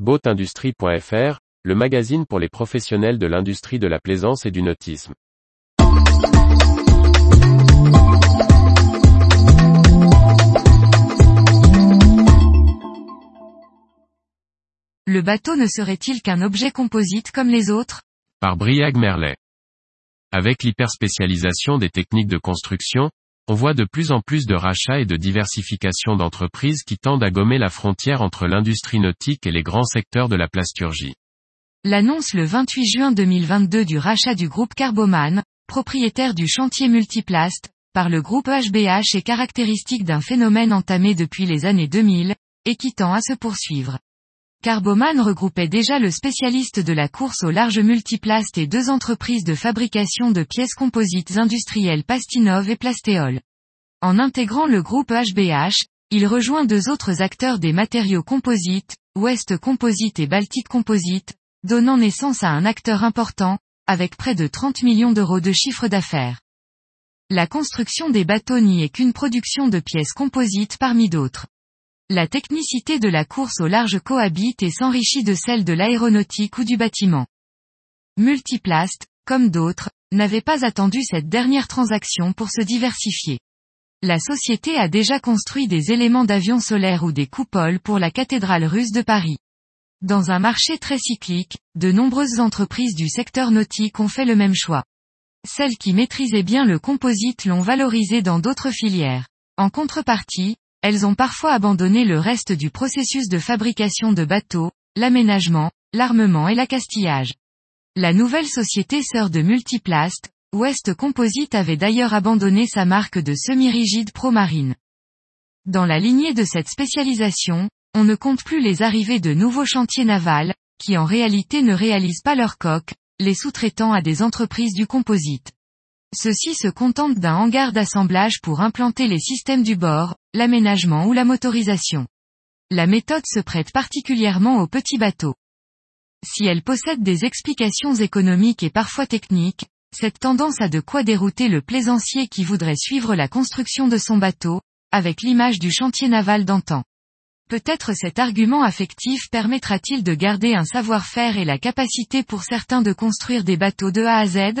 Boatindustrie.fr, le magazine pour les professionnels de l'industrie de la plaisance et du nautisme. Le bateau ne serait-il qu'un objet composite comme les autres? Par Briag Merlet. Avec l'hyperspécialisation des techniques de construction, on voit de plus en plus de rachats et de diversification d'entreprises qui tendent à gommer la frontière entre l'industrie nautique et les grands secteurs de la plasturgie. L'annonce le 28 juin 2022 du rachat du groupe Carboman, propriétaire du chantier Multiplast, par le groupe HBH est caractéristique d'un phénomène entamé depuis les années 2000, et qui tend à se poursuivre. Carboman regroupait déjà le spécialiste de la course au large multiplast et deux entreprises de fabrication de pièces composites industrielles Pastinov et Plastéol. En intégrant le groupe HBH, il rejoint deux autres acteurs des matériaux composites, Ouest Composite et Baltic Composite, donnant naissance à un acteur important, avec près de 30 millions d'euros de chiffre d'affaires. La construction des bateaux n'y est qu'une production de pièces composites parmi d'autres. La technicité de la course au large cohabite et s'enrichit de celle de l'aéronautique ou du bâtiment. Multiplast, comme d'autres, n'avait pas attendu cette dernière transaction pour se diversifier. La société a déjà construit des éléments d'avion solaire ou des coupoles pour la cathédrale russe de Paris. Dans un marché très cyclique, de nombreuses entreprises du secteur nautique ont fait le même choix. Celles qui maîtrisaient bien le composite l'ont valorisé dans d'autres filières. En contrepartie, elles ont parfois abandonné le reste du processus de fabrication de bateaux, l'aménagement, l'armement et l'accastillage. La nouvelle société sœur de Multiplast, West Composite avait d'ailleurs abandonné sa marque de semi-rigide Promarine. Dans la lignée de cette spécialisation, on ne compte plus les arrivées de nouveaux chantiers navals, qui en réalité ne réalisent pas leur coque, les sous-traitant à des entreprises du composite. Ceux-ci se contentent d'un hangar d'assemblage pour implanter les systèmes du bord, l'aménagement ou la motorisation. La méthode se prête particulièrement aux petits bateaux. Si elle possède des explications économiques et parfois techniques, cette tendance a de quoi dérouter le plaisancier qui voudrait suivre la construction de son bateau, avec l'image du chantier naval d'antan. Peut-être cet argument affectif permettra-t-il de garder un savoir-faire et la capacité pour certains de construire des bateaux de A à Z